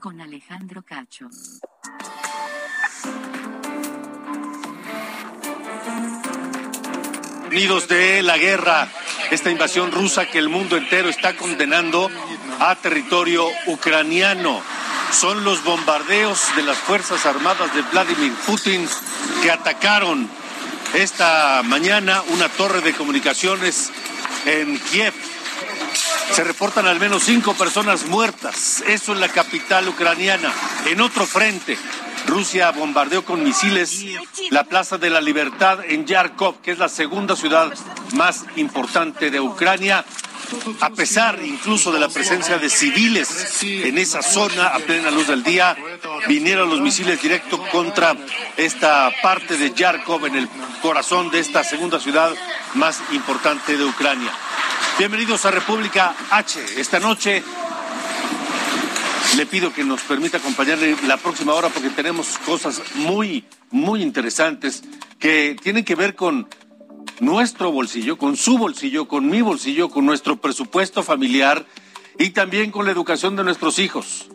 con Alejandro Cacho. Unidos de la guerra, esta invasión rusa que el mundo entero está condenando a territorio ucraniano. Son los bombardeos de las Fuerzas Armadas de Vladimir Putin que atacaron esta mañana una torre de comunicaciones en Kiev. Se reportan al menos cinco personas muertas. Eso en la capital ucraniana. En otro frente, Rusia bombardeó con misiles la Plaza de la Libertad en Yarkov, que es la segunda ciudad más importante de Ucrania, a pesar incluso de la presencia de civiles en esa zona a plena luz del día, vinieron los misiles directos contra esta parte de Yarkov, en el corazón de esta segunda ciudad más importante de Ucrania. Bienvenidos a República H. Esta noche le pido que nos permita acompañarle la próxima hora porque tenemos cosas muy, muy interesantes que tienen que ver con nuestro bolsillo, con su bolsillo, con mi bolsillo, con nuestro presupuesto familiar y también con la educación de nuestros hijos.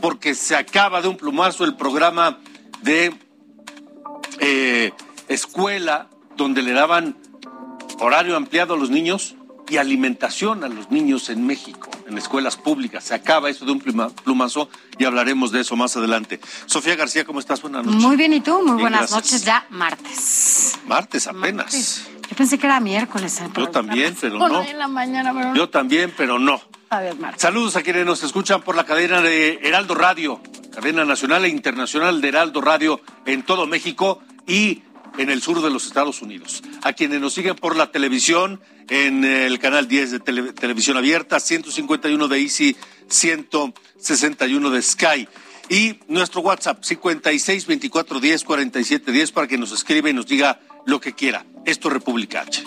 Porque se acaba de un plumazo el programa de eh, escuela donde le daban horario ampliado a los niños y alimentación a los niños en México, en escuelas públicas. Se acaba eso de un pluma- plumazo y hablaremos de eso más adelante. Sofía García, ¿cómo estás? Buenas noches. Muy bien, ¿y tú? Muy Bien, buenas gracias. noches, ya martes. Martes apenas. Martes. Yo pensé que era miércoles. ¿eh? Yo también, pero Bueno, no. en la mañana, pero no. Yo también, pero no. A ver, martes. Saludos a quienes nos escuchan por la cadena de Heraldo Radio, cadena nacional e internacional de Heraldo Radio en todo México y en el sur de los Estados Unidos. A quienes nos siguen por la televisión, en el canal 10 de tele- televisión abierta, 151 de Easy, 161 de Sky. Y nuestro WhatsApp, 56 24 10 47 10, para que nos escriba y nos diga lo que quiera. Esto es República H.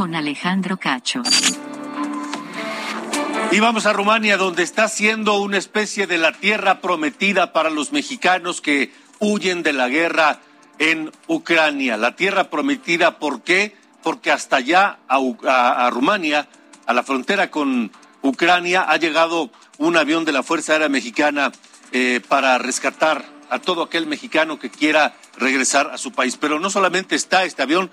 con Alejandro Cacho. Y vamos a Rumania, donde está siendo una especie de la tierra prometida para los mexicanos que huyen de la guerra en Ucrania. La tierra prometida, ¿por qué? Porque hasta allá, a, a Rumania, a la frontera con Ucrania, ha llegado un avión de la Fuerza Aérea Mexicana eh, para rescatar a todo aquel mexicano que quiera regresar a su país. Pero no solamente está este avión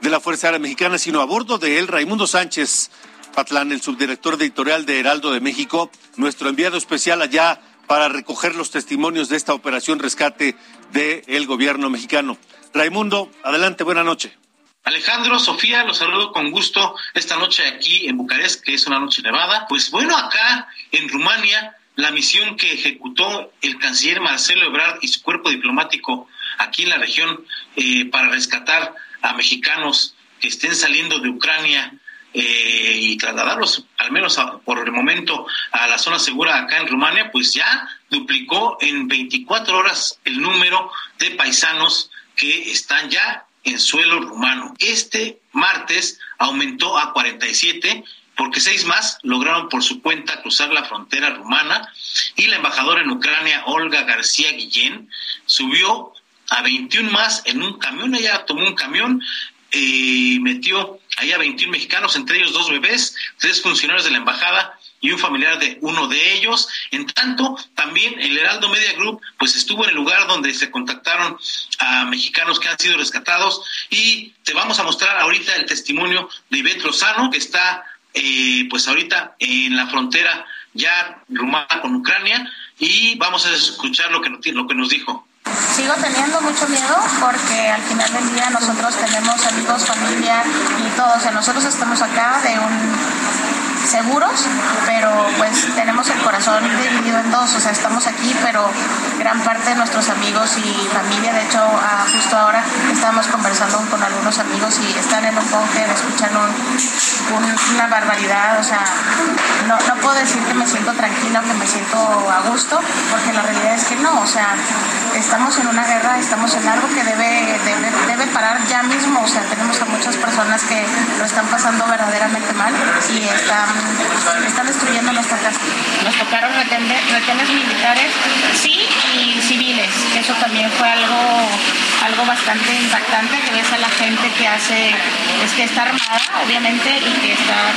de la Fuerza Aérea Mexicana, sino a bordo de él, Raimundo Sánchez Patlán, el subdirector editorial de Heraldo de México, nuestro enviado especial allá para recoger los testimonios de esta operación rescate del gobierno mexicano. Raimundo, adelante, buena noche. Alejandro, Sofía, los saludo con gusto esta noche aquí en Bucarest, que es una noche nevada. Pues bueno, acá en Rumania, la misión que ejecutó el canciller Marcelo Ebrard y su cuerpo diplomático aquí en la región eh, para rescatar a mexicanos que estén saliendo de Ucrania eh, y trasladarlos, al menos a- por el momento, a la zona segura acá en Rumania, pues ya duplicó en 24 horas el número de paisanos que están ya en suelo rumano. Este martes aumentó a 47 porque seis más lograron por su cuenta cruzar la frontera rumana y la embajadora en Ucrania, Olga García Guillén, subió a 21 más en un camión. Ella tomó un camión y metió ahí a 21 mexicanos, entre ellos dos bebés, tres funcionarios de la embajada y un familiar de uno de ellos. En tanto, también el Heraldo Media Group pues estuvo en el lugar donde se contactaron a mexicanos que han sido rescatados y te vamos a mostrar ahorita el testimonio de Ivette Lozano que está eh, pues ahorita en la frontera ya rumana con Ucrania y vamos a escuchar lo que, lo que nos dijo. Sigo teniendo mucho miedo porque al final del día nosotros tenemos amigos, familia y todos. O sea, nosotros estamos acá de un seguros, pero pues tenemos el corazón dividido en dos, o sea, estamos aquí, pero gran parte de nuestros amigos y familia, de hecho, ah, justo ahora estamos conversando con algunos amigos y están en un de escuchan una barbaridad, o sea, no, no puedo decir que me siento tranquila, que me siento a gusto, porque la realidad es que no, o sea, estamos en una guerra, estamos en algo que debe, debe, debe parar ya mismo, o sea, tenemos a muchas personas que lo están pasando verdaderamente mal y están están destruyendo nuestra casa. Nos tocaron retenes militares, sí, y civiles. Eso también fue algo, algo bastante impactante, que ves a la gente que hace, es que está armada, obviamente, y que está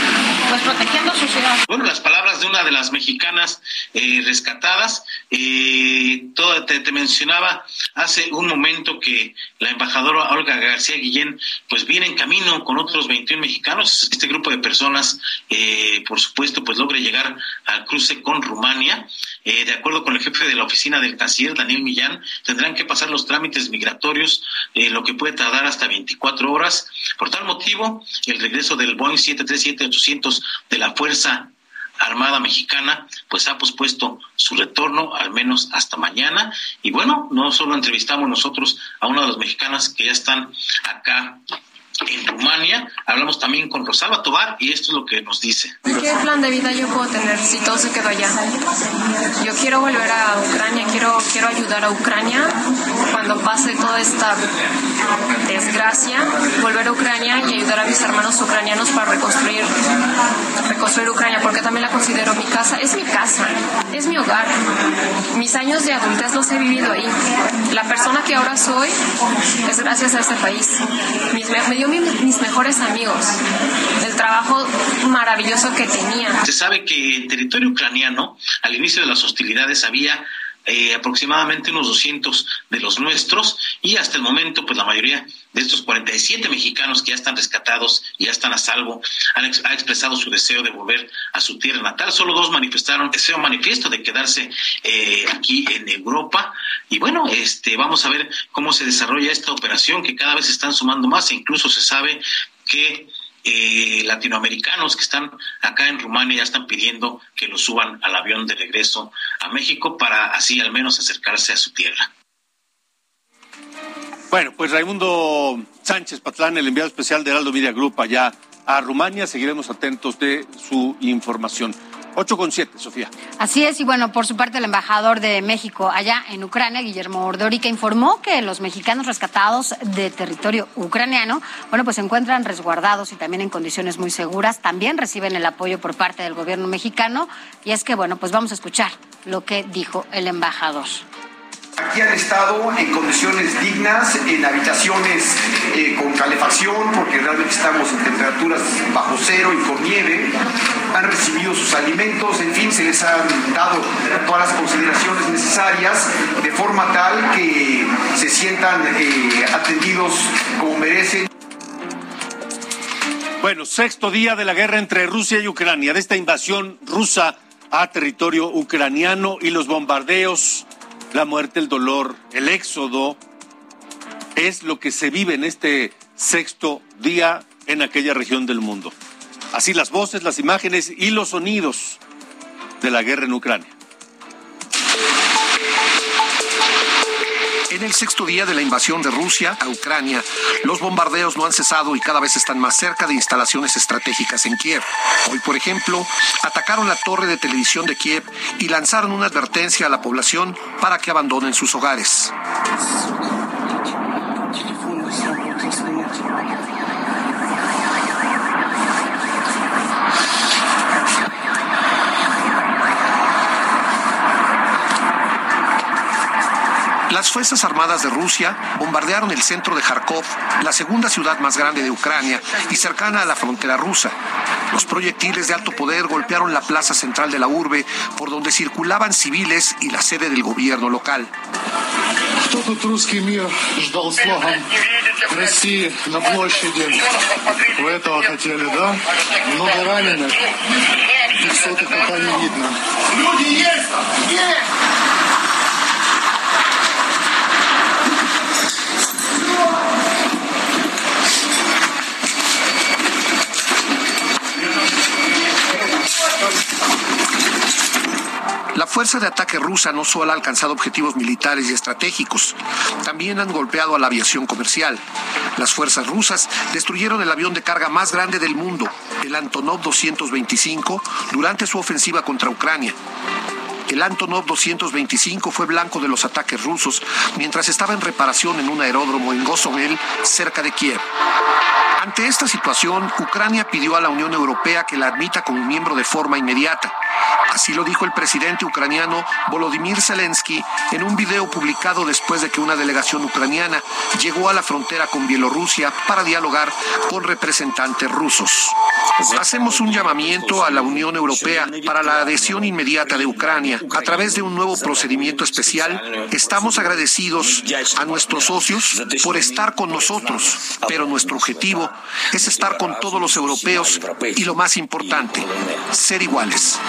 pues protegiendo su ciudad. Bueno, las palabras de una de las mexicanas eh, rescatadas, eh, todo, te, te, mencionaba hace un momento que la embajadora Olga García Guillén pues viene en camino con otros 21 mexicanos, este grupo de personas eh, por supuesto, pues logre llegar al cruce con Rumania. Eh, de acuerdo con el jefe de la oficina del canciller, Daniel Millán, tendrán que pasar los trámites migratorios, eh, lo que puede tardar hasta 24 horas. Por tal motivo, el regreso del Boeing 737-800 de la Fuerza Armada Mexicana, pues ha pospuesto su retorno al menos hasta mañana. Y bueno, no solo entrevistamos nosotros a una de las mexicanas que ya están acá en Rumania. Hablamos también con Rosalba Tobar y esto es lo que nos dice. ¿Qué plan de vida yo puedo tener si todo se quedó allá? Yo quiero volver a Ucrania, quiero, quiero ayudar a Ucrania cuando pase toda esta desgracia, volver a Ucrania y ayudar a mis hermanos ucranianos para reconstruir, reconstruir Ucrania, porque también la considero mi casa. Es mi casa, es mi hogar. Mis años de adultez los he vivido ahí. La persona que ahora soy es gracias a este país. Mis, me dio mis mejores amigos, el trabajo maravilloso que tenía. Se sabe que en territorio ucraniano, al inicio de las hostilidades, había eh, aproximadamente unos 200 de los nuestros y hasta el momento pues la mayoría de estos 47 mexicanos que ya están rescatados y ya están a salvo han, expresado su deseo de volver a su tierra natal. Solo dos manifestaron deseo manifiesto de quedarse eh, aquí en Europa y bueno, este vamos a ver cómo se desarrolla esta operación que cada vez están sumando más e incluso se sabe que eh, latinoamericanos que están acá en Rumania ya están pidiendo que los suban al avión de regreso a México para así al menos acercarse a su tierra. Bueno, pues Raimundo Sánchez Patlán, el enviado especial de Heraldo Media Group allá a Rumania, seguiremos atentos de su información. 8 con 7, Sofía. Así es, y bueno, por su parte el embajador de México allá en Ucrania, Guillermo Ordórica, informó que los mexicanos rescatados de territorio ucraniano, bueno, pues se encuentran resguardados y también en condiciones muy seguras, también reciben el apoyo por parte del gobierno mexicano, y es que, bueno, pues vamos a escuchar lo que dijo el embajador. Aquí han estado en condiciones dignas, en habitaciones eh, con calefacción, porque realmente estamos en temperaturas bajo cero y con nieve. Han recibido sus alimentos, en fin, se les han dado todas las consideraciones necesarias de forma tal que se sientan eh, atendidos como merecen. Bueno, sexto día de la guerra entre Rusia y Ucrania, de esta invasión rusa a territorio ucraniano y los bombardeos la muerte, el dolor, el éxodo, es lo que se vive en este sexto día en aquella región del mundo. Así las voces, las imágenes y los sonidos de la guerra en Ucrania. En el sexto día de la invasión de Rusia a Ucrania, los bombardeos no han cesado y cada vez están más cerca de instalaciones estratégicas en Kiev. Hoy, por ejemplo, atacaron la torre de televisión de Kiev y lanzaron una advertencia a la población para que abandonen sus hogares. Las Fuerzas Armadas de Rusia bombardearon el centro de Kharkov, la segunda ciudad más grande de Ucrania y cercana a la frontera rusa. Los proyectiles de alto poder golpearon la plaza central de la urbe, por donde circulaban civiles y la sede del gobierno local. Fuerza de ataque rusa no solo ha alcanzado objetivos militares y estratégicos, también han golpeado a la aviación comercial. Las fuerzas rusas destruyeron el avión de carga más grande del mundo, el Antonov 225, durante su ofensiva contra Ucrania. El Antonov 225 fue blanco de los ataques rusos mientras estaba en reparación en un aeródromo en Gosomel, cerca de Kiev. Ante esta situación, Ucrania pidió a la Unión Europea que la admita como miembro de forma inmediata. Así lo dijo el presidente ucraniano Volodymyr Zelensky en un video publicado después de que una delegación ucraniana llegó a la frontera con Bielorrusia para dialogar con representantes rusos. Hacemos un llamamiento a la Unión Europea para la adhesión inmediata de Ucrania a través de un nuevo procedimiento especial. Estamos agradecidos a nuestros socios por estar con nosotros, pero nuestro objetivo es estar con todos los europeos y lo más importante, ser iguales.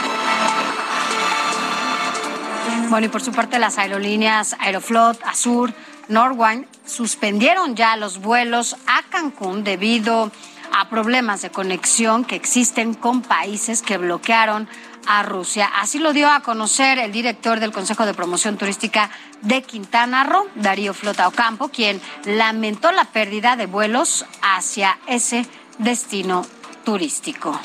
Bueno, y por su parte las aerolíneas Aeroflot, Azur, Norwine suspendieron ya los vuelos a Cancún debido a problemas de conexión que existen con países que bloquearon a Rusia. Así lo dio a conocer el director del Consejo de Promoción Turística de Quintana Roo, Darío Flota Ocampo, quien lamentó la pérdida de vuelos hacia ese destino turístico.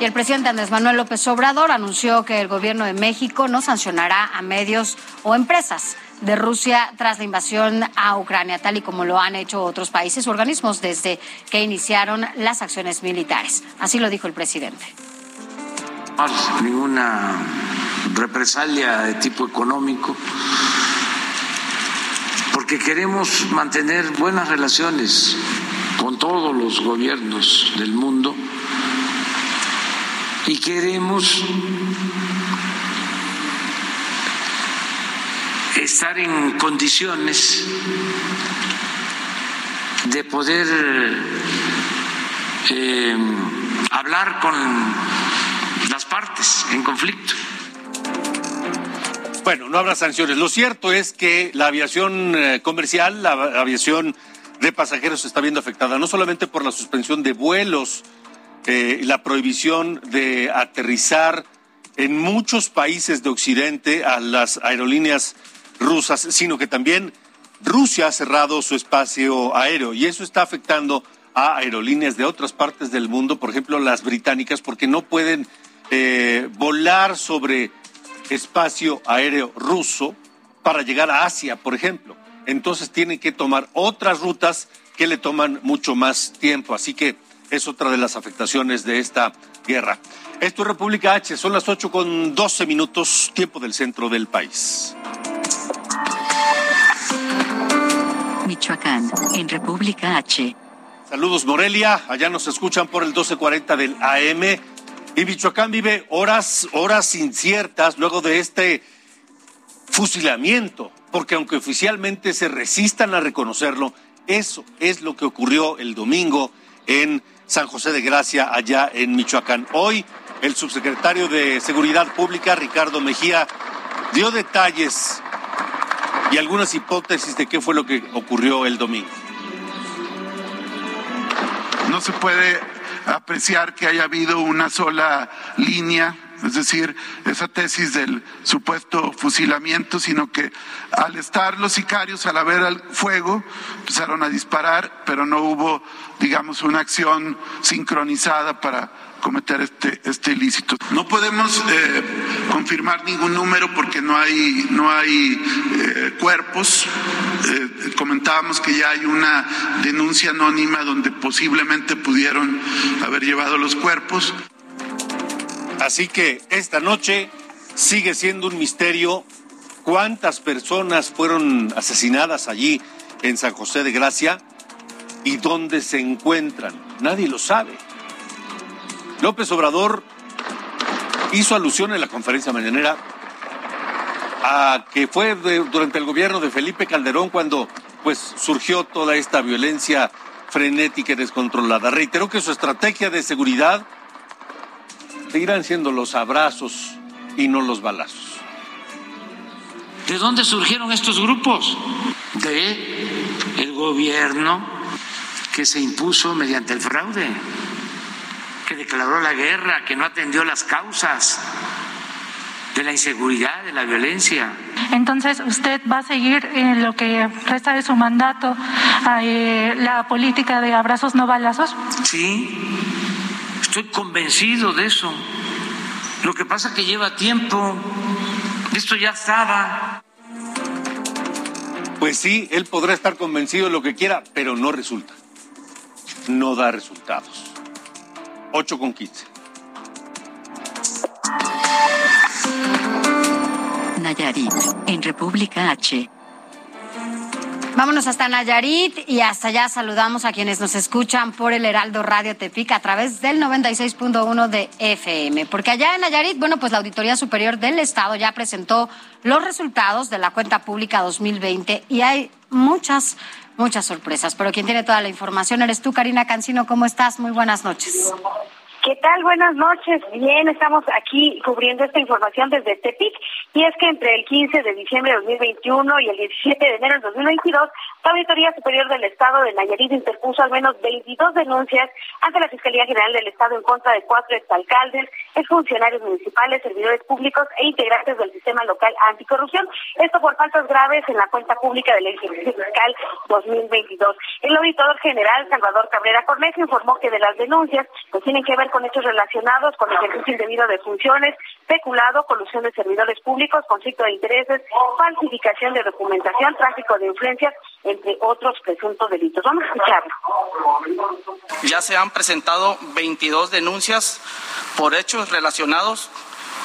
Y el presidente Andrés Manuel López Obrador anunció que el gobierno de México no sancionará a medios o empresas de Rusia tras la invasión a Ucrania, tal y como lo han hecho otros países o organismos desde que iniciaron las acciones militares. Así lo dijo el presidente. Ninguna represalia de tipo económico, porque queremos mantener buenas relaciones con todos los gobiernos del mundo y queremos estar en condiciones de poder eh, hablar con las partes en conflicto. Bueno, no habrá sanciones. Lo cierto es que la aviación eh, comercial, la aviación de pasajeros está viendo afectada, no solamente por la suspensión de vuelos, eh, la prohibición de aterrizar en muchos países de Occidente a las aerolíneas rusas, sino que también Rusia ha cerrado su espacio aéreo y eso está afectando a aerolíneas de otras partes del mundo, por ejemplo las británicas, porque no pueden eh, volar sobre espacio aéreo ruso para llegar a Asia, por ejemplo. Entonces tienen que tomar otras rutas que le toman mucho más tiempo. Así que es otra de las afectaciones de esta guerra. Esto es República H, son las 8 con 12 minutos, tiempo del centro del país. Michoacán, en República H. Saludos Morelia, allá nos escuchan por el 1240 del AM. Y Michoacán vive horas, horas inciertas luego de este fusilamiento, porque aunque oficialmente se resistan a reconocerlo, eso es lo que ocurrió el domingo en San José de Gracia, allá en Michoacán. Hoy el subsecretario de Seguridad Pública, Ricardo Mejía, dio detalles y algunas hipótesis de qué fue lo que ocurrió el domingo. No se puede apreciar que haya habido una sola línea es decir, esa tesis del supuesto fusilamiento, sino que al estar los sicarios, al haber el fuego, empezaron a disparar, pero no hubo, digamos, una acción sincronizada para cometer este, este ilícito. No podemos eh, confirmar ningún número porque no hay, no hay eh, cuerpos. Eh, comentábamos que ya hay una denuncia anónima donde posiblemente pudieron haber llevado los cuerpos. Así que esta noche sigue siendo un misterio cuántas personas fueron asesinadas allí en San José de Gracia y dónde se encuentran. Nadie lo sabe. López Obrador hizo alusión en la conferencia mañanera a que fue durante el gobierno de Felipe Calderón cuando pues surgió toda esta violencia frenética y descontrolada. Reiteró que su estrategia de seguridad seguirán siendo los abrazos y no los balazos. ¿De dónde surgieron estos grupos? De el gobierno que se impuso mediante el fraude, que declaró la guerra, que no atendió las causas de la inseguridad, de la violencia. Entonces, ¿usted va a seguir en lo que resta de su mandato eh, la política de abrazos no balazos? Sí, estoy convencido de eso. Lo que pasa es que lleva tiempo. Esto ya estaba. Pues sí, él podrá estar convencido de lo que quiera, pero no resulta. No da resultados. 8 con 15. Nayarit, en República H. Vámonos hasta Nayarit y hasta allá saludamos a quienes nos escuchan por el Heraldo Radio Tepic a través del 96.1 de FM. Porque allá en Nayarit, bueno, pues la Auditoría Superior del Estado ya presentó los resultados de la cuenta pública 2020 y hay muchas, muchas sorpresas. Pero quien tiene toda la información eres tú, Karina Cancino. ¿Cómo estás? Muy buenas noches. ¿Qué tal? Buenas noches. Bien, estamos aquí cubriendo esta información desde Tepic y es que entre el 15 de diciembre de 2021 y el 17 de enero de 2022, la Auditoría Superior del Estado de Nayarit interpuso al menos 22 denuncias ante la Fiscalía General del Estado en contra de cuatro exalcaldes, exfuncionarios municipales, servidores públicos e integrantes del sistema local anticorrupción. Esto por faltas graves en la cuenta pública del ejercicio fiscal 2022. El auditor general Salvador Cabrera Cortés informó que de las denuncias pues tienen que ver con hechos relacionados con ejercicio indebido de funciones, peculado, colusión de servidores públicos, conflicto de intereses, falsificación de documentación, tráfico de influencias, entre otros presuntos delitos. Vamos a escucharlo. Ya se han presentado 22 denuncias por hechos relacionados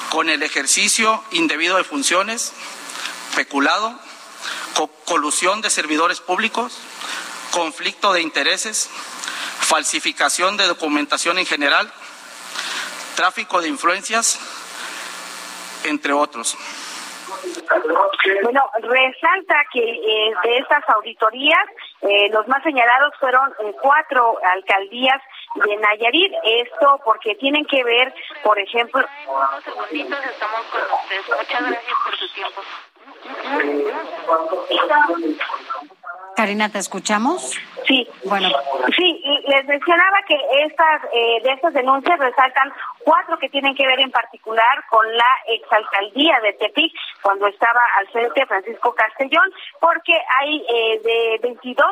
con el ejercicio indebido de funciones, peculado, colusión de servidores públicos, conflicto de intereses, falsificación de documentación en general, tráfico de influencias, entre otros. Bueno, resalta que eh, de estas auditorías, eh, los más señalados fueron eh, cuatro alcaldías de Nayarit. Esto porque tienen que ver, por ejemplo. estamos con ustedes. Muchas gracias por su tiempo. Karina, ¿te escuchamos? Sí. Bueno. Sí, les mencionaba que estas eh, de estas denuncias resaltan cuatro que tienen que ver en particular con la exalcaldía de Tepic cuando estaba al frente Francisco Castellón, porque hay eh, de 22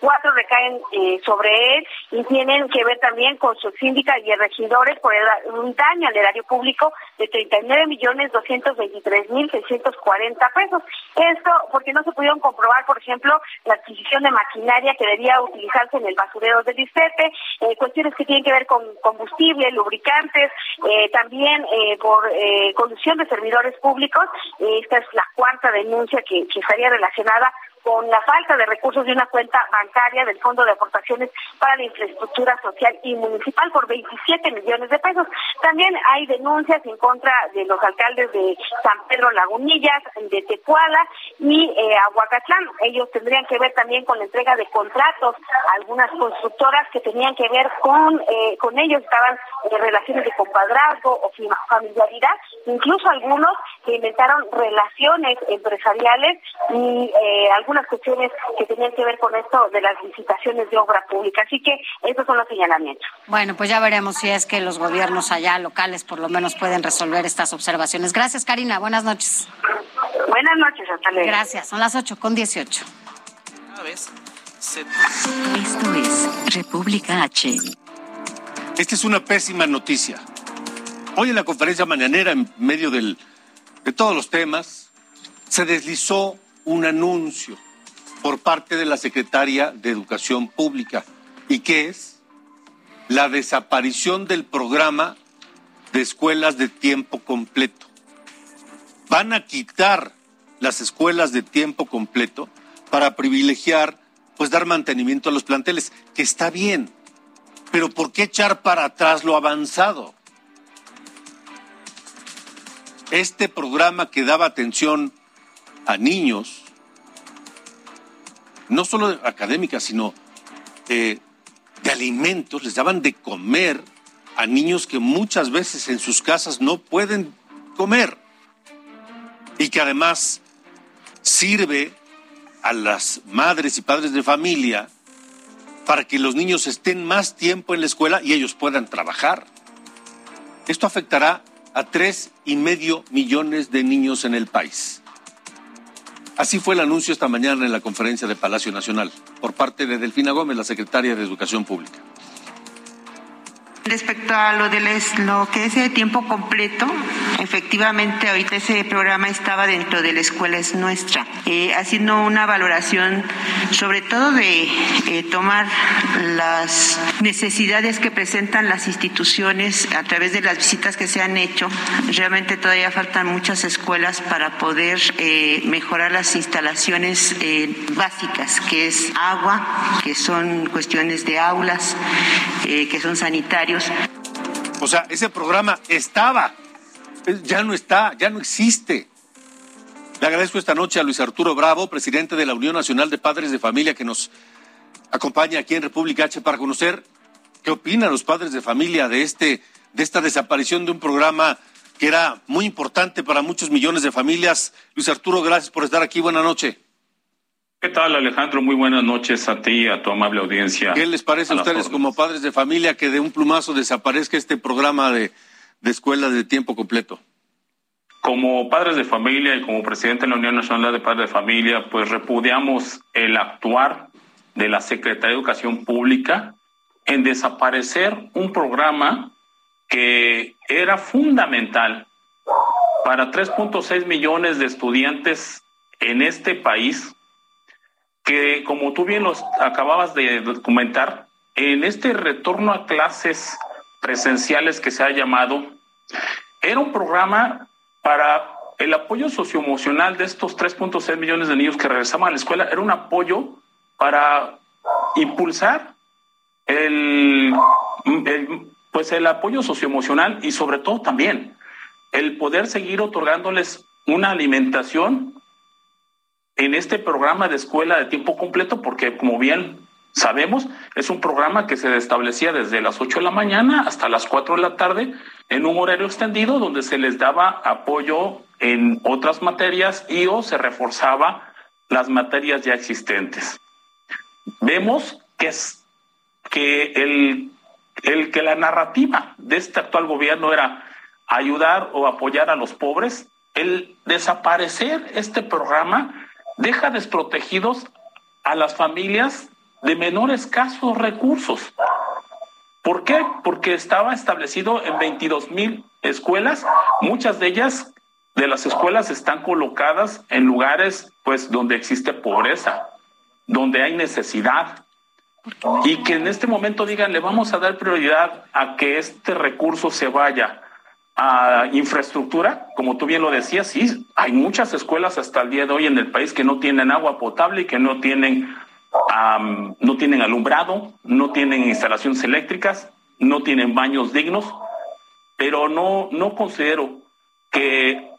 cuatro recaen eh, sobre él y tienen que ver también con sus síndicas y regidores por un daño al erario público de 39 millones 223 mil 640 pesos. Esto porque no se pudieron comprobar, por ejemplo, la adquisición de maquinaria que debía utilizarse en el basurero del Distrete, eh, cuestiones que tienen que ver con combustible, lubricantes, eh, también por conducción de servidores públicos. esta es la cuarta denuncia que, que estaría relacionada con la falta de recursos de una cuenta bancaria del Fondo de Aportaciones para la Infraestructura Social y Municipal por 27 millones de pesos. También hay denuncias en contra de los alcaldes de San Pedro Lagunillas, de Tecuala y eh, Aguacatlán. Ellos tendrían que ver también con la entrega de contratos algunas constructoras que tenían que ver con, eh, con ellos, estaban en relaciones de compadrazgo o familiaridad, incluso algunos que inventaron relaciones empresariales y eh, algunas cuestiones que tenían que ver con esto de las licitaciones de obra pública. Así que esos son los señalamientos. Bueno, pues ya veremos si es que los gobiernos allá locales por lo menos pueden resolver estas observaciones. Gracias, Karina. Buenas noches. Buenas noches, hasta luego. Gracias. Son las 8 con 18. Esto es República H. Esta es una pésima noticia. Hoy en la conferencia mañanera, en medio del, de todos los temas, se deslizó un anuncio por parte de la secretaria de Educación Pública y que es la desaparición del programa de escuelas de tiempo completo. Van a quitar las escuelas de tiempo completo para privilegiar, pues dar mantenimiento a los planteles, que está bien, pero ¿por qué echar para atrás lo avanzado? Este programa que daba atención a niños, no solo académicas, sino eh, de alimentos, les daban de comer a niños que muchas veces en sus casas no pueden comer y que además sirve a las madres y padres de familia para que los niños estén más tiempo en la escuela y ellos puedan trabajar. Esto afectará a tres y medio millones de niños en el país. Así fue el anuncio esta mañana en la conferencia de Palacio Nacional por parte de Delfina Gómez, la secretaria de Educación Pública. Respecto a lo de lo que es de tiempo completo, efectivamente ahorita ese programa estaba dentro de la escuela es nuestra, eh, haciendo una valoración sobre todo de eh, tomar las necesidades que presentan las instituciones a través de las visitas que se han hecho. Realmente todavía faltan muchas escuelas para poder eh, mejorar las instalaciones básicas, que es agua, que son cuestiones de aulas, que son sanitarios o sea, ese programa estaba, ya no está, ya no existe. Le agradezco esta noche a Luis Arturo Bravo, presidente de la Unión Nacional de Padres de Familia, que nos acompaña aquí en República H para conocer qué opinan los padres de familia de, este, de esta desaparición de un programa que era muy importante para muchos millones de familias. Luis Arturo, gracias por estar aquí. Buenas noches. ¿Qué tal, Alejandro? Muy buenas noches a ti y a tu amable audiencia. ¿Qué les parece a, ustedes como padres de familia que de un plumazo desaparezca este programa de, de escuelas de tiempo completo? Como padres de familia y como presidente de la Unión Nacional de Padres de Familia, pues repudiamos el actuar de la Secretaría de Educación Pública en desaparecer un programa que era fundamental para 3.6 millones de estudiantes en este país que como tú bien los acababas de documentar, en este retorno a clases presenciales que se ha llamado, era un programa para el apoyo socioemocional de estos 3.6 millones de niños que regresaban a la escuela, era un apoyo para impulsar el, pues el apoyo socioemocional y sobre todo también el poder seguir otorgándoles una alimentación en este programa de escuela de tiempo completo, porque como bien sabemos, es un programa que se establecía desde las 8 de la mañana hasta las 4 de la tarde en un horario extendido donde se les daba apoyo en otras materias y o se reforzaba las materias ya existentes. Vemos que es que el, el que la narrativa de este actual gobierno era ayudar o apoyar a los pobres, el desaparecer este programa deja desprotegidos a las familias de menores escasos recursos. ¿Por qué? Porque estaba establecido en 22 mil escuelas, muchas de ellas de las escuelas están colocadas en lugares pues donde existe pobreza, donde hay necesidad. Y que en este momento digan, le vamos a dar prioridad a que este recurso se vaya a infraestructura, como tú bien lo decías, sí, hay muchas escuelas hasta el día de hoy en el país que no tienen agua potable y que no tienen, no tienen alumbrado, no tienen instalaciones eléctricas, no tienen baños dignos, pero no, no considero que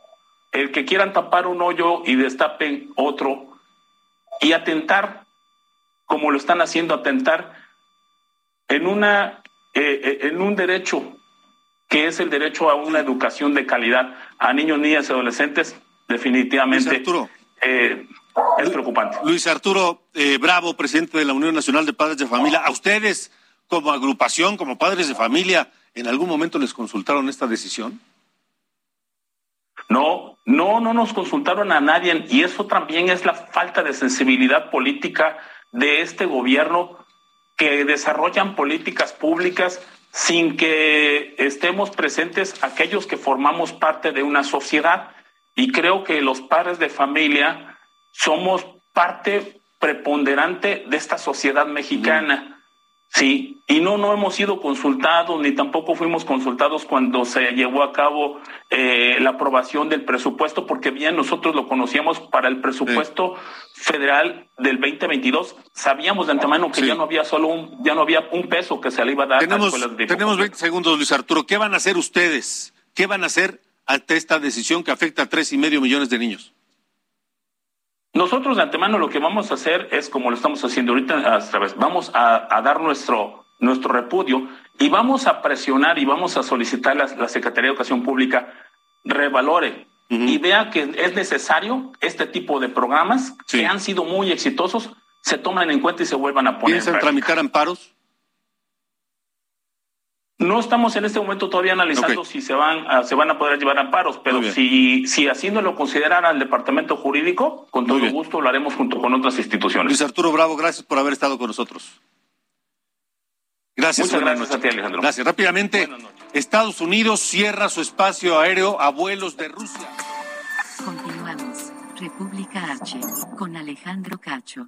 el que quieran tapar un hoyo y destapen otro y atentar, como lo están haciendo, atentar en una eh, eh, en un derecho que es el derecho a una educación de calidad a niños, niñas y adolescentes, definitivamente eh, es preocupante. Luis Arturo eh, Bravo, presidente de la Unión Nacional de Padres de Familia, a ustedes como agrupación, como padres de familia, ¿en algún momento les consultaron esta decisión? No, no, no nos consultaron a nadie y eso también es la falta de sensibilidad política de este gobierno que desarrollan políticas públicas sin que estemos presentes aquellos que formamos parte de una sociedad. Y creo que los padres de familia somos parte preponderante de esta sociedad mexicana. Sí, y no, no hemos sido consultados ni tampoco fuimos consultados cuando se llevó a cabo eh, la aprobación del presupuesto, porque bien nosotros lo conocíamos para el presupuesto federal del 2022. Sabíamos de antemano que ya no había solo un, ya no había un peso que se le iba a dar tenemos, a escuelas de Tenemos 20 segundos, Luis Arturo. ¿Qué van a hacer ustedes? ¿Qué van a hacer ante esta decisión que afecta a tres y medio millones de niños? Nosotros de antemano lo que vamos a hacer es, como lo estamos haciendo ahorita, a través, vamos a, dar nuestro nuestro repudio y vamos a presionar y vamos a solicitar a la Secretaría de Educación Pública revalore y vea que es necesario este tipo de programas que han sido muy exitosos, se tomen en cuenta y se vuelvan a poner. ¿Piensan tramitar amparos? No estamos en este momento todavía analizando si se van, a, se van a poder llevar amparos, pero si, si haciendo lo considerara el departamento jurídico, con todo gusto lo haremos junto con otras instituciones. Luis Arturo Bravo, gracias por haber estado con nosotros. Gracias. Muchas gracias a ti, Alejandro. Gracias. Rápidamente, Estados Unidos cierra su espacio aéreo a vuelos de Rusia. Continuamos. República H. Con Alejandro Cacho.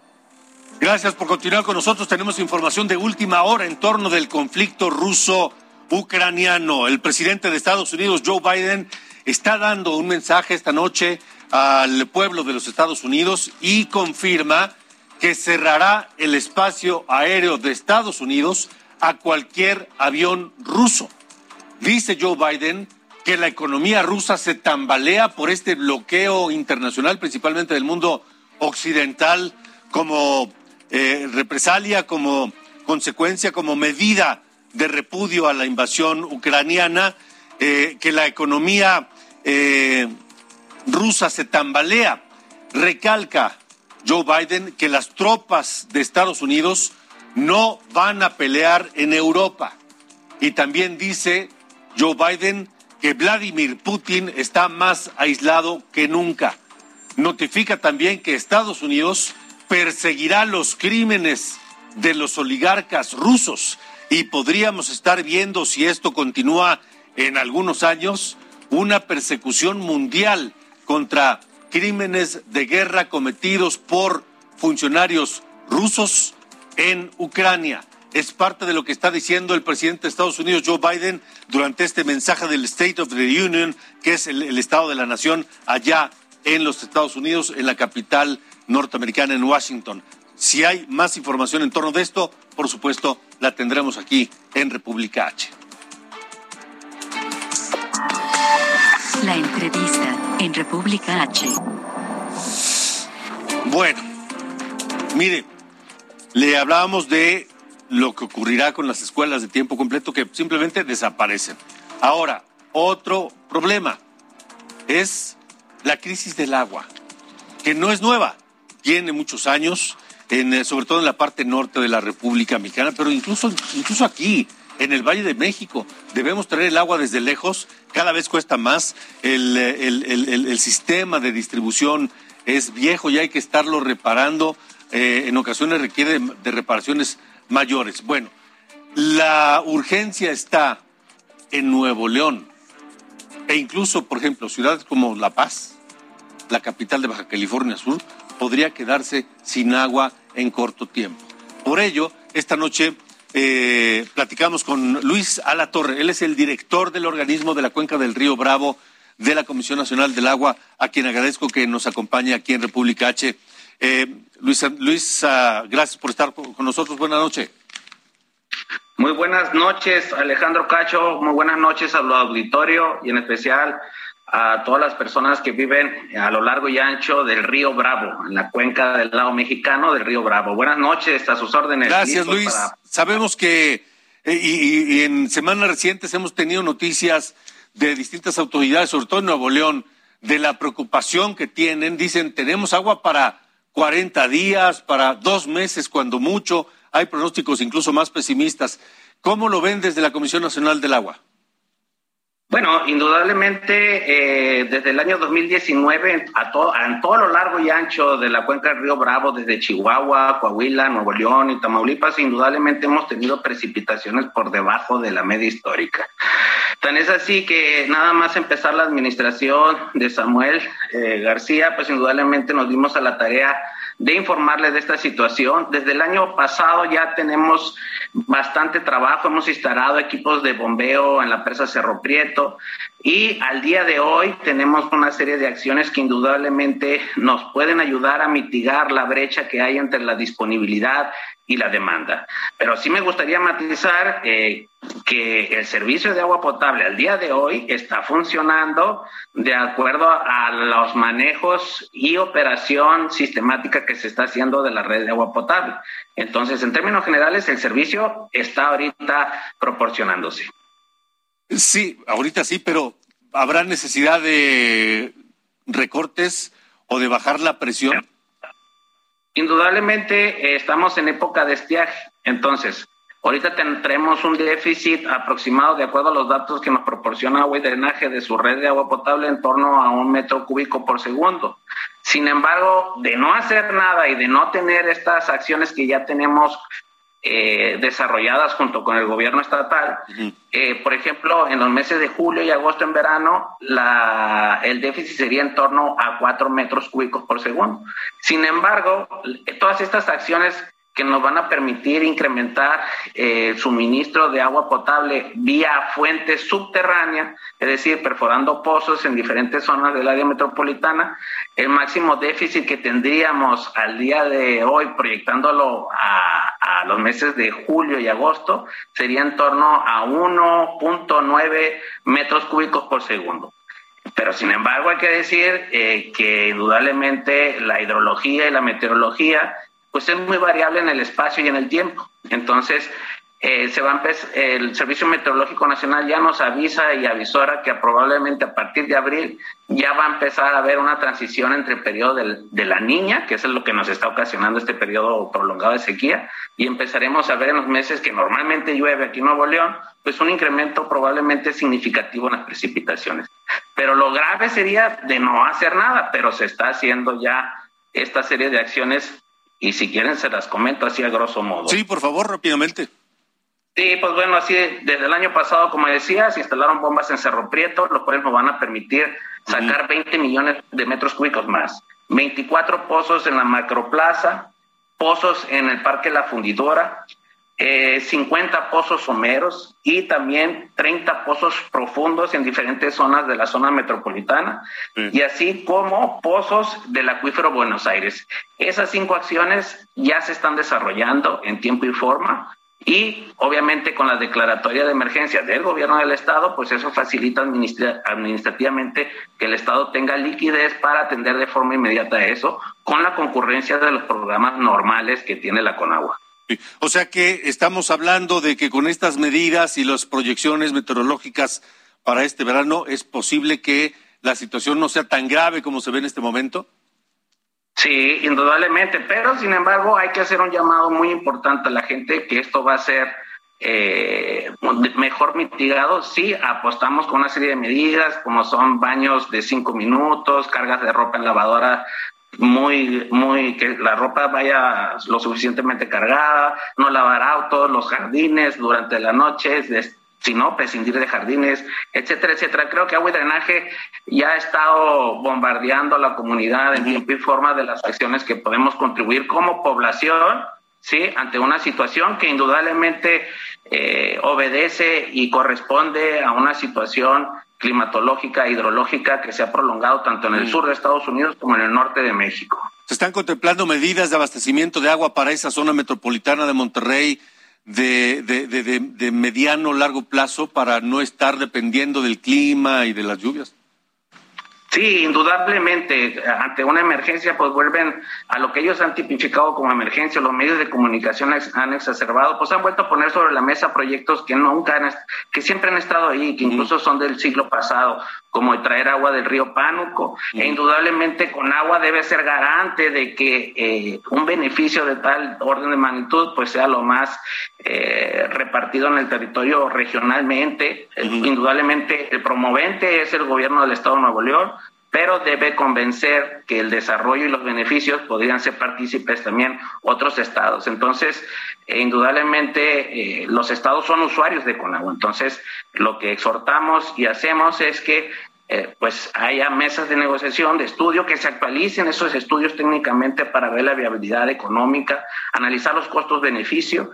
Gracias por continuar con nosotros. Tenemos información de última hora en torno del conflicto ruso-ucraniano. El presidente de Estados Unidos, Joe Biden, está dando un mensaje esta noche al pueblo de los Estados Unidos y confirma que cerrará el espacio aéreo de Estados Unidos a cualquier avión ruso. Dice Joe Biden que la economía rusa se tambalea por este bloqueo internacional, principalmente del mundo occidental, como eh, represalia, como consecuencia, como medida de repudio a la invasión ucraniana, eh, que la economía eh, rusa se tambalea. Recalca Joe Biden que las tropas de Estados Unidos no van a pelear en Europa. Y también dice Joe Biden que Vladimir Putin está más aislado que nunca. Notifica también que Estados Unidos perseguirá los crímenes de los oligarcas rusos y podríamos estar viendo, si esto continúa en algunos años, una persecución mundial contra crímenes de guerra cometidos por funcionarios rusos en Ucrania. Es parte de lo que está diciendo el presidente de Estados Unidos, Joe Biden, durante este mensaje del State of the Union, que es el, el Estado de la Nación allá en los Estados Unidos, en la capital norteamericana en Washington. Si hay más información en torno de esto, por supuesto, la tendremos aquí en República H. La entrevista en República H. Bueno, mire, le hablábamos de lo que ocurrirá con las escuelas de tiempo completo que simplemente desaparecen. Ahora, otro problema es la crisis del agua, que no es nueva, tiene muchos años, eh, sobre todo en la parte norte de la República Mexicana, pero incluso, incluso aquí, en el Valle de México, debemos traer el agua desde lejos, cada vez cuesta más, el, eh, el, el sistema de distribución es viejo y hay que estarlo reparando, eh, en ocasiones requiere de reparaciones mayores. Bueno, la urgencia está en Nuevo León e incluso, por ejemplo, ciudades como La Paz, la capital de Baja California Sur, podría quedarse sin agua en corto tiempo. Por ello, esta noche eh, platicamos con Luis Alatorre. Él es el director del organismo de la cuenca del río Bravo de la Comisión Nacional del Agua, a quien agradezco que nos acompañe aquí en República H. Eh, Luis, Luis uh, gracias por estar con nosotros. Buenas noches. Muy buenas noches, Alejandro Cacho. Muy buenas noches a los auditorio y en especial a todas las personas que viven a lo largo y ancho del río Bravo, en la cuenca del lado mexicano del río Bravo. Buenas noches, a sus órdenes. Gracias, Luis. Para... Sabemos que eh, y, y, en semanas recientes hemos tenido noticias de distintas autoridades, sobre todo en Nuevo León, de la preocupación que tienen. Dicen, tenemos agua para 40 días, para dos meses, cuando mucho. Hay pronósticos incluso más pesimistas. ¿Cómo lo ven desde la Comisión Nacional del Agua? Bueno, indudablemente eh, desde el año 2019 a todo, a todo lo largo y ancho de la cuenca del río Bravo, desde Chihuahua, Coahuila, Nuevo León y Tamaulipas, indudablemente hemos tenido precipitaciones por debajo de la media histórica. Tan es así que nada más empezar la administración de Samuel eh, García, pues indudablemente nos dimos a la tarea de informarles de esta situación. Desde el año pasado ya tenemos bastante trabajo, hemos instalado equipos de bombeo en la presa Cerro Prieto y al día de hoy tenemos una serie de acciones que indudablemente nos pueden ayudar a mitigar la brecha que hay entre la disponibilidad y la demanda. Pero sí me gustaría matizar eh, que el servicio de agua potable al día de hoy está funcionando de acuerdo a los manejos y operación sistemática que se está haciendo de la red de agua potable. Entonces, en términos generales, el servicio está ahorita proporcionándose. Sí, ahorita sí, pero ¿habrá necesidad de recortes o de bajar la presión? Indudablemente eh, estamos en época de estiaje, entonces ahorita tendremos un déficit aproximado de acuerdo a los datos que nos proporciona agua y drenaje de su red de agua potable en torno a un metro cúbico por segundo. Sin embargo, de no hacer nada y de no tener estas acciones que ya tenemos eh, desarrolladas junto con el gobierno estatal. Eh, por ejemplo, en los meses de julio y agosto en verano, la, el déficit sería en torno a 4 metros cúbicos por segundo. Sin embargo, todas estas acciones que nos van a permitir incrementar el eh, suministro de agua potable vía fuentes subterráneas, es decir, perforando pozos en diferentes zonas del área metropolitana. El máximo déficit que tendríamos al día de hoy, proyectándolo a, a los meses de julio y agosto, sería en torno a 1.9 metros cúbicos por segundo. Pero sin embargo hay que decir eh, que indudablemente la hidrología y la meteorología pues es muy variable en el espacio y en el tiempo. Entonces, eh, se va el Servicio Meteorológico Nacional ya nos avisa y avisora que probablemente a partir de abril ya va a empezar a haber una transición entre el periodo de la niña, que es lo que nos está ocasionando este periodo prolongado de sequía, y empezaremos a ver en los meses que normalmente llueve aquí en Nuevo León, pues un incremento probablemente significativo en las precipitaciones. Pero lo grave sería de no hacer nada, pero se está haciendo ya esta serie de acciones y si quieren se las comento así a grosso modo. Sí, por favor, rápidamente. Sí, pues bueno, así desde el año pasado, como decía, se instalaron bombas en Cerro Prieto, lo cual nos van a permitir sacar 20 millones de metros cúbicos más. 24 pozos en la macroplaza, pozos en el Parque La Fundidora, 50 eh, pozos someros y también 30 pozos profundos en diferentes zonas de la zona metropolitana y así como pozos del acuífero Buenos Aires. Esas cinco acciones ya se están desarrollando en tiempo y forma y obviamente con la declaratoria de emergencia del gobierno del estado, pues eso facilita administrativamente que el estado tenga liquidez para atender de forma inmediata eso con la concurrencia de los programas normales que tiene la Conagua. O sea que estamos hablando de que con estas medidas y las proyecciones meteorológicas para este verano es posible que la situación no sea tan grave como se ve en este momento. Sí, indudablemente, pero sin embargo hay que hacer un llamado muy importante a la gente que esto va a ser eh, mejor mitigado. Sí, apostamos con una serie de medidas como son baños de cinco minutos, cargas de ropa en lavadora muy, muy, que la ropa vaya lo suficientemente cargada, no lavar autos, los jardines durante la noche, si no, prescindir de jardines, etcétera, etcétera. Creo que agua y drenaje ya ha estado bombardeando a la comunidad en tiempo y forma de las acciones que podemos contribuir como población, ¿sí? Ante una situación que indudablemente eh, obedece y corresponde a una situación climatológica, hidrológica que se ha prolongado tanto en el sur de Estados Unidos como en el norte de México. ¿Se están contemplando medidas de abastecimiento de agua para esa zona metropolitana de Monterrey de, de, de, de mediano largo plazo para no estar dependiendo del clima y de las lluvias? Sí, indudablemente, ante una emergencia, pues vuelven a lo que ellos han tipificado como emergencia, los medios de comunicación han exacerbado, pues han vuelto a poner sobre la mesa proyectos que nunca han, que siempre han estado ahí, que incluso son del siglo pasado, como traer agua del río Pánuco, e indudablemente con agua debe ser garante de que eh, un beneficio de tal orden de magnitud, pues sea lo más eh, repartido en el territorio regionalmente. Indudablemente el promovente es el gobierno del Estado de Nuevo León, pero debe convencer que el desarrollo y los beneficios podrían ser partícipes también otros estados. Entonces, eh, indudablemente, eh, los estados son usuarios de Conagua. Entonces, lo que exhortamos y hacemos es que eh, pues haya mesas de negociación, de estudio, que se actualicen esos estudios técnicamente para ver la viabilidad económica, analizar los costos-beneficio,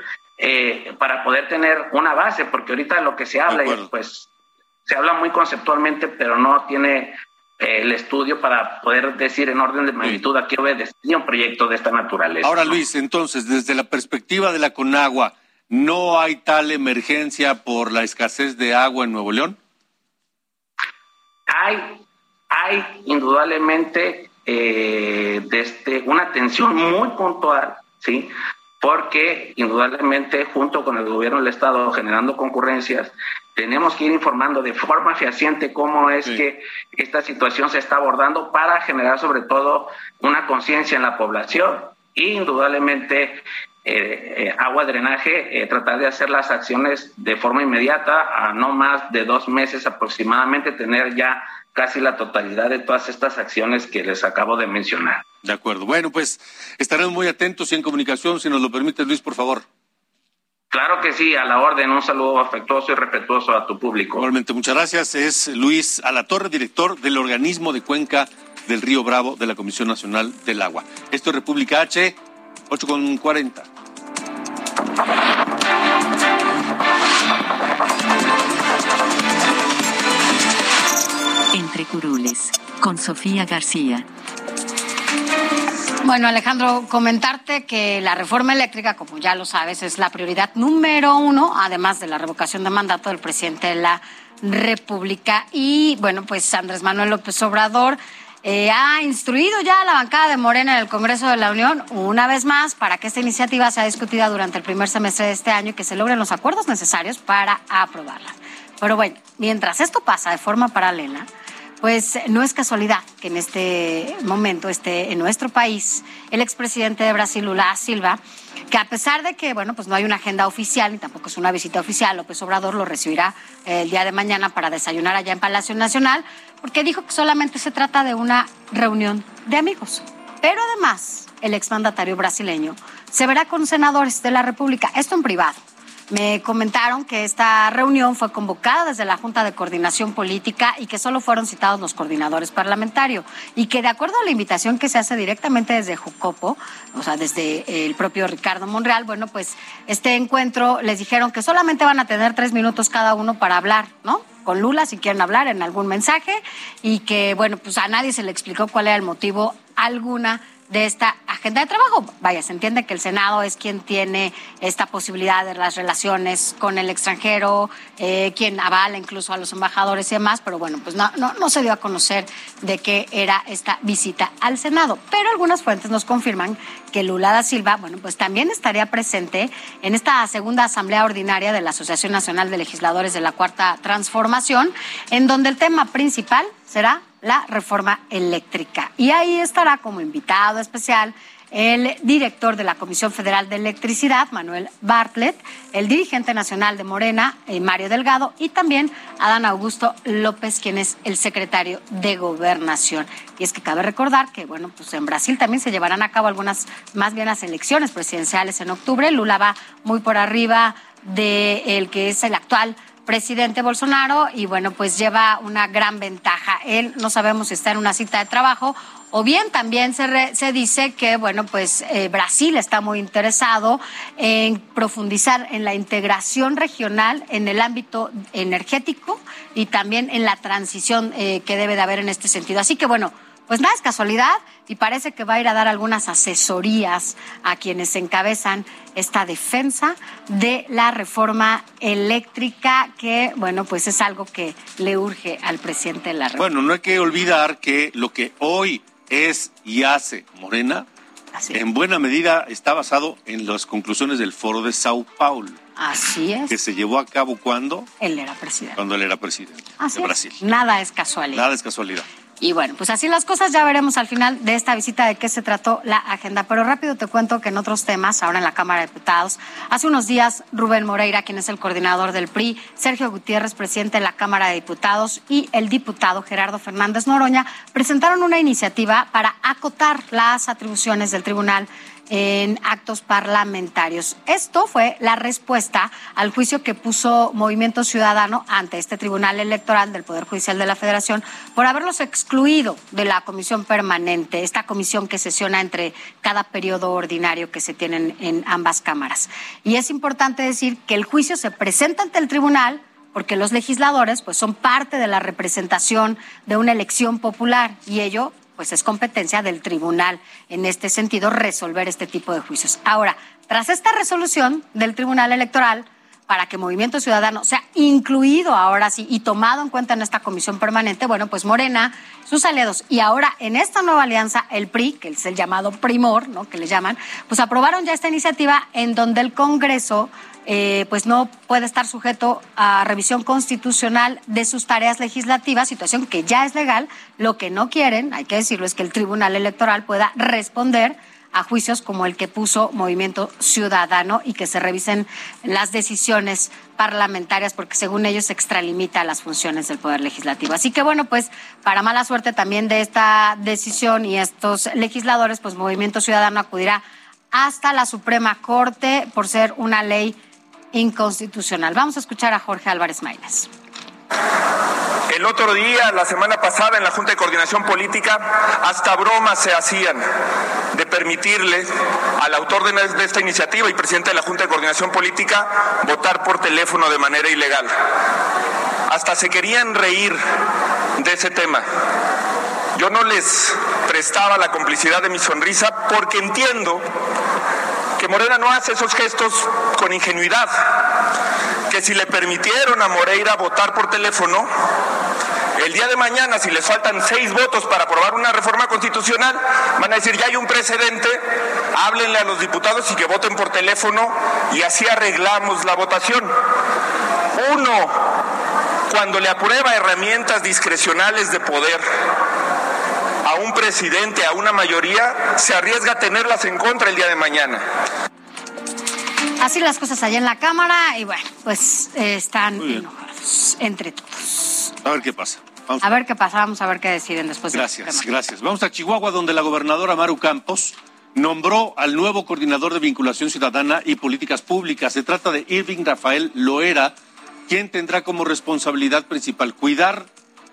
para poder tener una base, porque ahorita lo que se habla, pues se habla muy conceptualmente, pero no tiene el estudio para poder decir en orden de magnitud a qué obedece un proyecto de esta naturaleza. Ahora, Luis, entonces, desde la perspectiva de la Conagua, ¿no hay tal emergencia por la escasez de agua en Nuevo León? Hay, hay indudablemente eh, desde una atención muy puntual, ¿sí? porque indudablemente junto con el gobierno del Estado generando concurrencias, tenemos que ir informando de forma fehaciente cómo es que esta situación se está abordando para generar sobre todo una conciencia en la población e indudablemente eh, eh, agua drenaje, eh, tratar de hacer las acciones de forma inmediata, a no más de dos meses aproximadamente, tener ya casi la totalidad de todas estas acciones que les acabo de mencionar. De acuerdo. Bueno, pues estaremos muy atentos y en comunicación, si nos lo permite Luis, por favor. Claro que sí, a la orden. Un saludo afectuoso y respetuoso a tu público. Igualmente, muchas gracias. Es Luis Alatorre, director del organismo de cuenca del Río Bravo de la Comisión Nacional del Agua. Esto es República H, 8 con 40. Entre curules, con Sofía García. Bueno, Alejandro, comentarte que la reforma eléctrica, como ya lo sabes, es la prioridad número uno, además de la revocación de mandato del presidente de la República. Y bueno, pues Andrés Manuel López Obrador eh, ha instruido ya a la bancada de Morena en el Congreso de la Unión, una vez más, para que esta iniciativa sea discutida durante el primer semestre de este año y que se logren los acuerdos necesarios para aprobarla. Pero bueno, mientras esto pasa de forma paralela, pues no es casualidad que en este momento esté en nuestro país el expresidente de Brasil, Lula Silva, que a pesar de que, bueno, pues no hay una agenda oficial ni tampoco es una visita oficial, López Obrador lo recibirá eh, el día de mañana para desayunar allá en Palacio Nacional, porque dijo que solamente se trata de una reunión de amigos. Pero además, el exmandatario brasileño se verá con senadores de la República, esto en privado me comentaron que esta reunión fue convocada desde la Junta de Coordinación Política y que solo fueron citados los coordinadores parlamentarios y que de acuerdo a la invitación que se hace directamente desde Jucopo, o sea, desde el propio Ricardo Monreal, bueno, pues este encuentro les dijeron que solamente van a tener tres minutos cada uno para hablar, ¿no? con Lula si quieren hablar en algún mensaje y que, bueno, pues a nadie se le explicó cuál era el motivo alguna de esta agenda de trabajo. Vaya, se entiende que el Senado es quien tiene esta posibilidad de las relaciones con el extranjero, eh, quien avala incluso a los embajadores y demás, pero bueno, pues no, no, no se dio a conocer de qué era esta visita al Senado. Pero algunas fuentes nos confirman que Lula da Silva, bueno, pues también estaría presente en esta segunda asamblea ordinaria de la Asociación Nacional de Legisladores de la Cuarta Transformación, en donde el tema principal será la reforma eléctrica. Y ahí estará como invitado especial el director de la Comisión Federal de Electricidad, Manuel Bartlett, el dirigente nacional de Morena, eh, Mario Delgado, y también Adán Augusto López, quien es el secretario de Gobernación. Y es que cabe recordar que, bueno, pues en Brasil también se llevarán a cabo algunas, más bien las elecciones presidenciales en octubre. Lula va muy por arriba de el que es el actual presidente Bolsonaro y bueno, pues lleva una gran ventaja. Él no sabemos si está en una cita de trabajo o bien también se, se dice que, bueno, pues eh, Brasil está muy interesado en profundizar en la integración regional en el ámbito energético y también en la transición eh, que debe de haber en este sentido. Así que, bueno, pues nada es casualidad y parece que va a ir a dar algunas asesorías a quienes encabezan esta defensa de la reforma eléctrica que, bueno, pues es algo que le urge al presidente de la República. Bueno, no hay que olvidar que lo que hoy es y hace Morena, en buena medida está basado en las conclusiones del Foro de Sao Paulo. Así es. Que se llevó a cabo cuando? Él era presidente. Cuando él era presidente de Brasil. Nada es casualidad. Nada es casualidad. Y bueno, pues así las cosas, ya veremos al final de esta visita de qué se trató la agenda. Pero rápido te cuento que en otros temas, ahora en la Cámara de Diputados, hace unos días Rubén Moreira, quien es el coordinador del PRI, Sergio Gutiérrez, presidente de la Cámara de Diputados, y el diputado Gerardo Fernández Noroña presentaron una iniciativa para acotar las atribuciones del Tribunal en actos parlamentarios. Esto fue la respuesta al juicio que puso Movimiento Ciudadano ante este Tribunal Electoral del Poder Judicial de la Federación por haberlos excluido de la comisión permanente, esta comisión que sesiona entre cada periodo ordinario que se tienen en ambas cámaras. Y es importante decir que el juicio se presenta ante el tribunal porque los legisladores pues son parte de la representación de una elección popular y ello pues es competencia del tribunal en este sentido resolver este tipo de juicios. Ahora, tras esta resolución del Tribunal Electoral, para que Movimiento Ciudadano sea incluido ahora sí y tomado en cuenta en esta comisión permanente, bueno, pues Morena, sus aliados y ahora en esta nueva alianza, el PRI, que es el llamado primor, ¿no? Que le llaman, pues aprobaron ya esta iniciativa en donde el Congreso eh, pues no puede estar sujeto a revisión constitucional de sus tareas legislativas, situación que ya es legal. Lo que no quieren, hay que decirlo, es que el Tribunal Electoral pueda responder a juicios como el que puso Movimiento Ciudadano y que se revisen las decisiones parlamentarias porque según ellos se extralimita las funciones del Poder Legislativo. Así que bueno, pues para mala suerte también de esta decisión y estos legisladores, pues Movimiento Ciudadano acudirá hasta la Suprema Corte por ser una ley inconstitucional. Vamos a escuchar a Jorge Álvarez Maínez. El otro día, la semana pasada, en la Junta de Coordinación Política, hasta bromas se hacían de permitirle al autor de esta iniciativa y presidente de la Junta de Coordinación Política votar por teléfono de manera ilegal. Hasta se querían reír de ese tema. Yo no les prestaba la complicidad de mi sonrisa porque entiendo que Morena no hace esos gestos con ingenuidad, que si le permitieron a Moreira votar por teléfono, el día de mañana, si les faltan seis votos para aprobar una reforma constitucional, van a decir, ya hay un precedente, háblenle a los diputados y que voten por teléfono y así arreglamos la votación. Uno, cuando le aprueba herramientas discrecionales de poder, a un presidente, a una mayoría, se arriesga a tenerlas en contra el día de mañana. Así las cosas allá en la Cámara y bueno, pues eh, están enojados entre todos. A ver qué pasa. a ver qué pasa, vamos a ver qué deciden después. Gracias, gracias. Vamos a Chihuahua, donde la gobernadora Maru Campos nombró al nuevo coordinador de vinculación ciudadana y políticas públicas. Se trata de Irving Rafael Loera, quien tendrá como responsabilidad principal cuidar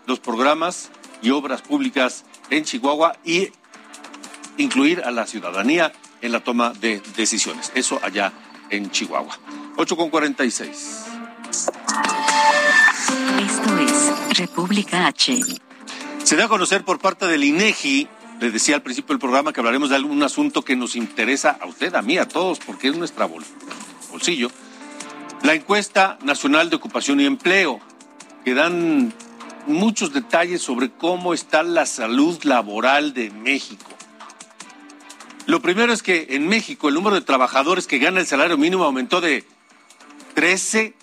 los programas y obras públicas en Chihuahua y incluir a la ciudadanía en la toma de decisiones. Eso allá en Chihuahua. 8 con 46. Esto es República H. Se da a conocer por parte del INEGI, le decía al principio del programa que hablaremos de algún asunto que nos interesa a usted, a mí, a todos, porque es nuestra bolsillo. La encuesta nacional de ocupación y empleo, que dan muchos detalles sobre cómo está la salud laboral de México. Lo primero es que en México el número de trabajadores que gana el salario mínimo aumentó de 13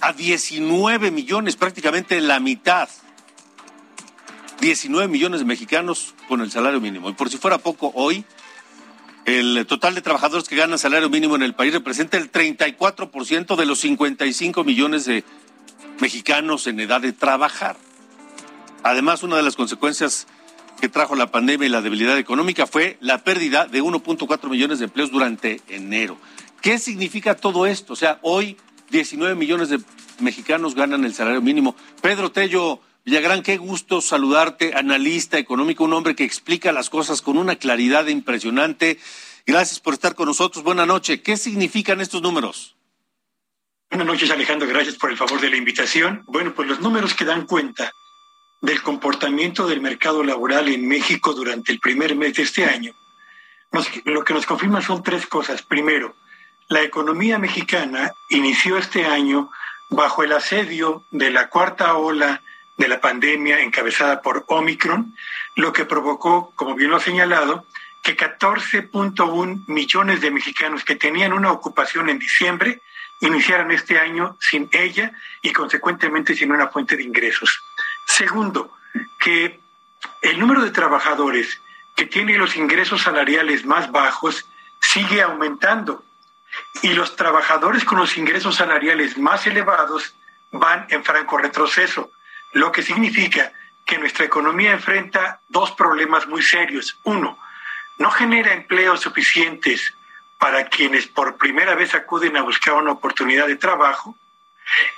a 19 millones, prácticamente la mitad. 19 millones de mexicanos con el salario mínimo. Y por si fuera poco, hoy el total de trabajadores que ganan salario mínimo en el país representa el 34% de los 55 millones de mexicanos en edad de trabajar. Además, una de las consecuencias que trajo la pandemia y la debilidad económica fue la pérdida de 1.4 millones de empleos durante enero. ¿Qué significa todo esto? O sea, hoy 19 millones de mexicanos ganan el salario mínimo. Pedro Tello Villagrán, qué gusto saludarte, analista económico, un hombre que explica las cosas con una claridad impresionante. Gracias por estar con nosotros. Buenas noches. ¿Qué significan estos números? Buenas noches, Alejandro. Gracias por el favor de la invitación. Bueno, pues los números que dan cuenta del comportamiento del mercado laboral en México durante el primer mes de este año, lo que nos confirma son tres cosas. Primero, la economía mexicana inició este año bajo el asedio de la cuarta ola de la pandemia encabezada por Omicron, lo que provocó, como bien lo ha señalado, que 14.1 millones de mexicanos que tenían una ocupación en diciembre iniciaran este año sin ella y consecuentemente sin una fuente de ingresos. Segundo, que el número de trabajadores que tiene los ingresos salariales más bajos sigue aumentando y los trabajadores con los ingresos salariales más elevados van en franco retroceso, lo que significa que nuestra economía enfrenta dos problemas muy serios. Uno, no genera empleos suficientes para quienes por primera vez acuden a buscar una oportunidad de trabajo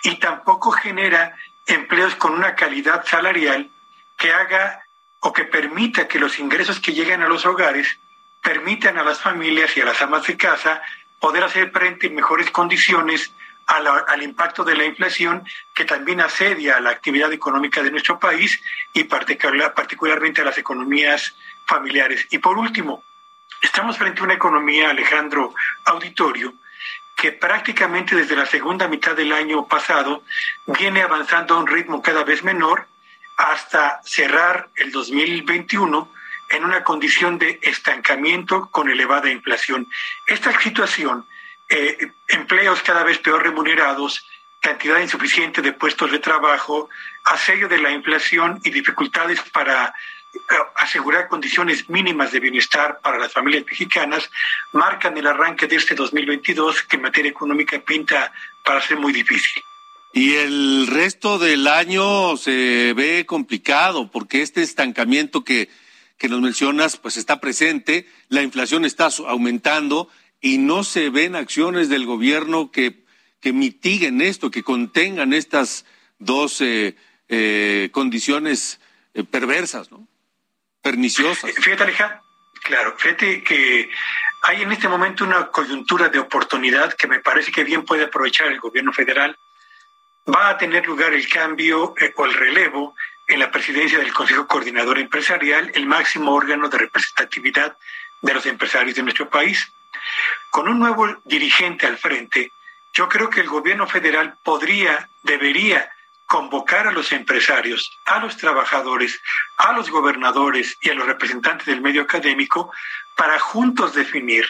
y tampoco genera empleos con una calidad salarial que haga o que permita que los ingresos que lleguen a los hogares permitan a las familias y a las amas de casa poder hacer frente en mejores condiciones al impacto de la inflación que también asedia a la actividad económica de nuestro país y particularmente a las economías familiares. Y por último, estamos frente a una economía, Alejandro Auditorio, que prácticamente desde la segunda mitad del año pasado viene avanzando a un ritmo cada vez menor hasta cerrar el 2021 en una condición de estancamiento con elevada inflación. Esta situación, eh, empleos cada vez peor remunerados, cantidad insuficiente de puestos de trabajo, asedio de la inflación y dificultades para asegurar condiciones mínimas de bienestar para las familias mexicanas, marcan el arranque de este 2022 que en materia económica pinta para ser muy difícil. Y el resto del año se ve complicado porque este estancamiento que que nos mencionas, pues está presente, la inflación está aumentando y no se ven acciones del gobierno que, que mitiguen esto, que contengan estas dos eh, eh, condiciones eh, perversas, ¿no? Perniciosas. Fíjate, Alejandro, claro, fíjate que hay en este momento una coyuntura de oportunidad que me parece que bien puede aprovechar el gobierno federal. Va a tener lugar el cambio o el relevo en la presidencia del Consejo Coordinador Empresarial, el máximo órgano de representatividad de los empresarios de nuestro país. Con un nuevo dirigente al frente, yo creo que el gobierno federal podría, debería convocar a los empresarios, a los trabajadores, a los gobernadores y a los representantes del medio académico para juntos definir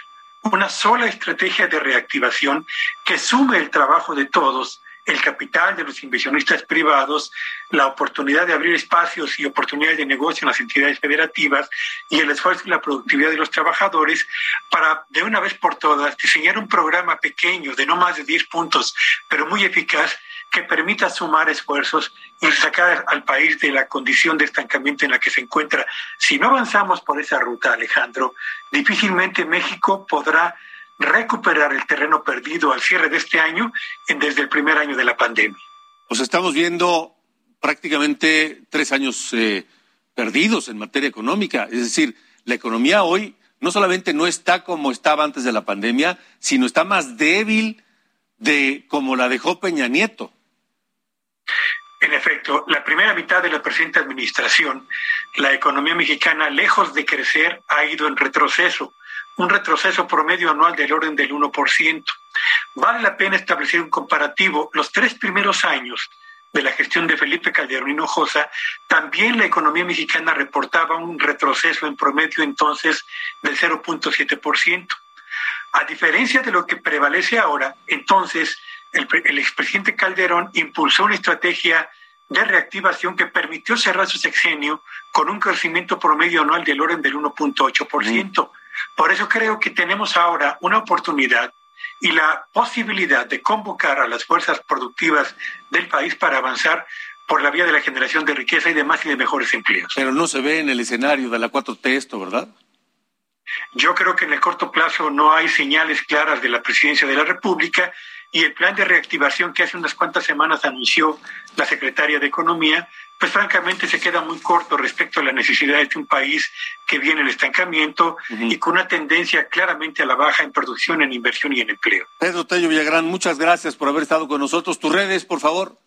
una sola estrategia de reactivación que sume el trabajo de todos el capital de los inversionistas privados, la oportunidad de abrir espacios y oportunidades de negocio en las entidades federativas y el esfuerzo y la productividad de los trabajadores para de una vez por todas diseñar un programa pequeño de no más de 10 puntos, pero muy eficaz que permita sumar esfuerzos y sacar al país de la condición de estancamiento en la que se encuentra. Si no avanzamos por esa ruta, Alejandro, difícilmente México podrá recuperar el terreno perdido al cierre de este año desde el primer año de la pandemia. Pues estamos viendo prácticamente tres años eh, perdidos en materia económica. Es decir, la economía hoy no solamente no está como estaba antes de la pandemia, sino está más débil de como la dejó Peña Nieto. En efecto, la primera mitad de la presente administración, la economía mexicana, lejos de crecer, ha ido en retroceso un retroceso promedio anual del orden del 1%. Vale la pena establecer un comparativo. Los tres primeros años de la gestión de Felipe Calderón Hinojosa, también la economía mexicana reportaba un retroceso en promedio entonces del 0.7%. A diferencia de lo que prevalece ahora, entonces el, el expresidente Calderón impulsó una estrategia de reactivación que permitió cerrar su sexenio con un crecimiento promedio anual del orden del 1.8%. Por eso creo que tenemos ahora una oportunidad y la posibilidad de convocar a las fuerzas productivas del país para avanzar por la vía de la generación de riqueza y de más y de mejores empleos. Pero no se ve en el escenario de la 4T esto, ¿verdad? Yo creo que en el corto plazo no hay señales claras de la presidencia de la República y el plan de reactivación que hace unas cuantas semanas anunció la secretaria de Economía, pues francamente se queda muy corto respecto a la necesidad de un país que viene el estancamiento y con una tendencia claramente a la baja en producción, en inversión y en empleo. Pedro Tello Villagrán, muchas gracias por haber estado con nosotros. Tus redes, por favor.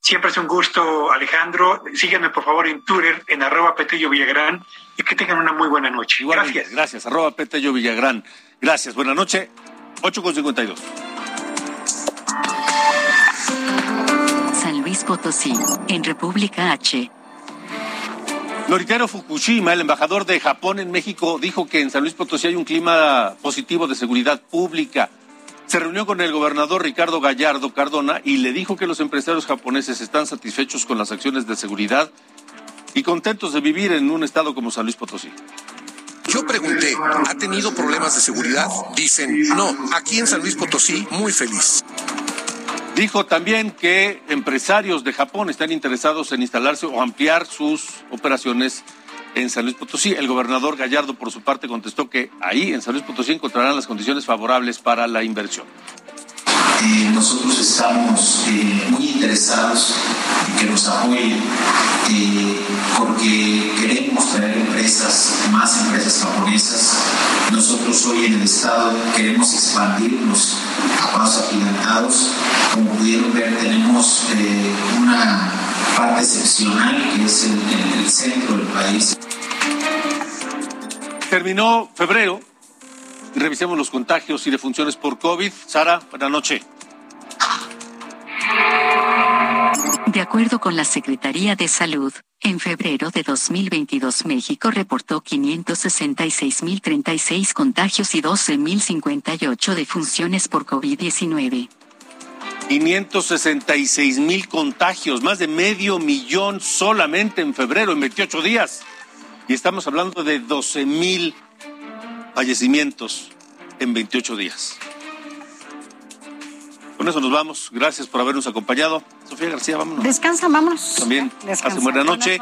Siempre es un gusto, Alejandro. Síganme, por favor, en Twitter, en arroba Petello Villagrán, y que tengan una muy buena noche. gracias. Gracias, arroba Petello Villagrán. Gracias, buena noche. 8 con 52. San Luis Potosí, en República H. Noritero Fukushima, el embajador de Japón en México, dijo que en San Luis Potosí hay un clima positivo de seguridad pública se reunió con el gobernador Ricardo Gallardo Cardona y le dijo que los empresarios japoneses están satisfechos con las acciones de seguridad y contentos de vivir en un estado como San Luis Potosí. Yo pregunté, ¿ha tenido problemas de seguridad? Dicen, no, aquí en San Luis Potosí, muy feliz. Dijo también que empresarios de Japón están interesados en instalarse o ampliar sus operaciones en San Luis Potosí. El gobernador Gallardo, por su parte, contestó que ahí, en San Luis Potosí, encontrarán las condiciones favorables para la inversión. Eh, nosotros estamos eh, muy interesados en que nos apoyen eh, porque queremos traer empresas, más empresas japonesas. Nosotros hoy en el Estado queremos expandirnos a pasos agigantados. Como pudieron ver, tenemos una parte excepcional que es el, el centro del país. Terminó febrero revisemos los contagios y defunciones por COVID. Sara, buenas noches. De acuerdo con la Secretaría de Salud, en febrero de 2022 México reportó 566.036 contagios y 12.058 defunciones por COVID-19. 566 mil contagios, más de medio millón solamente en febrero, en 28 días. Y estamos hablando de 12 mil fallecimientos en 28 días. Con eso nos vamos. Gracias por habernos acompañado. Sofía García, vámonos. Descansa, vámonos. También. Descansa. buena noche.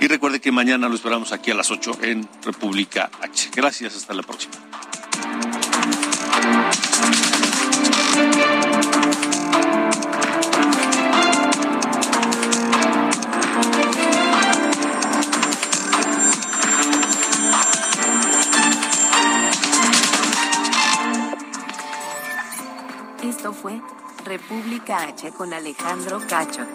Y recuerde que mañana lo esperamos aquí a las 8 en República H. Gracias, hasta la próxima. Esto fue República H con Alejandro Cacho.